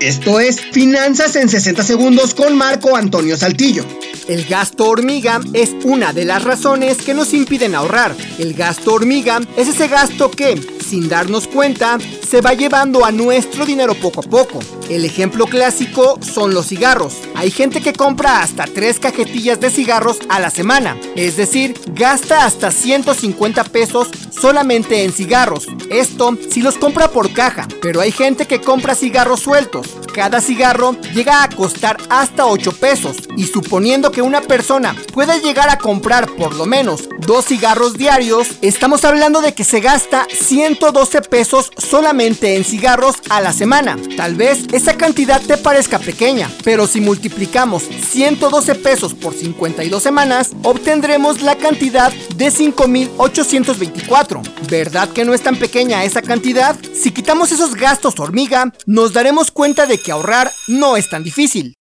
Esto es Finanzas en 60 segundos con Marco Antonio Saltillo. El gasto hormiga es una de las razones que nos impiden ahorrar. El gasto hormiga es ese gasto que, sin darnos cuenta, se va llevando a nuestro dinero poco a poco. El ejemplo clásico son los cigarros. Hay gente que compra hasta tres cajetillas de cigarros a la semana, es decir, gasta hasta 150 pesos solamente en cigarros. Esto si los compra por caja, pero hay gente que compra cigarros sueltos. Cada cigarro llega a costar hasta 8 pesos y suponiendo que una persona puede llegar a comprar por lo menos dos cigarros diarios, estamos hablando de que se gasta 112 pesos solamente en cigarros a la semana. Tal vez esa cantidad te parezca pequeña, pero si multiplicamos 112 pesos por 52 semanas, obtendremos la cantidad de 5.824. ¿Verdad que no es tan pequeña esa cantidad? Si quitamos esos gastos hormiga, nos daremos cuenta de que ahorrar no es tan difícil.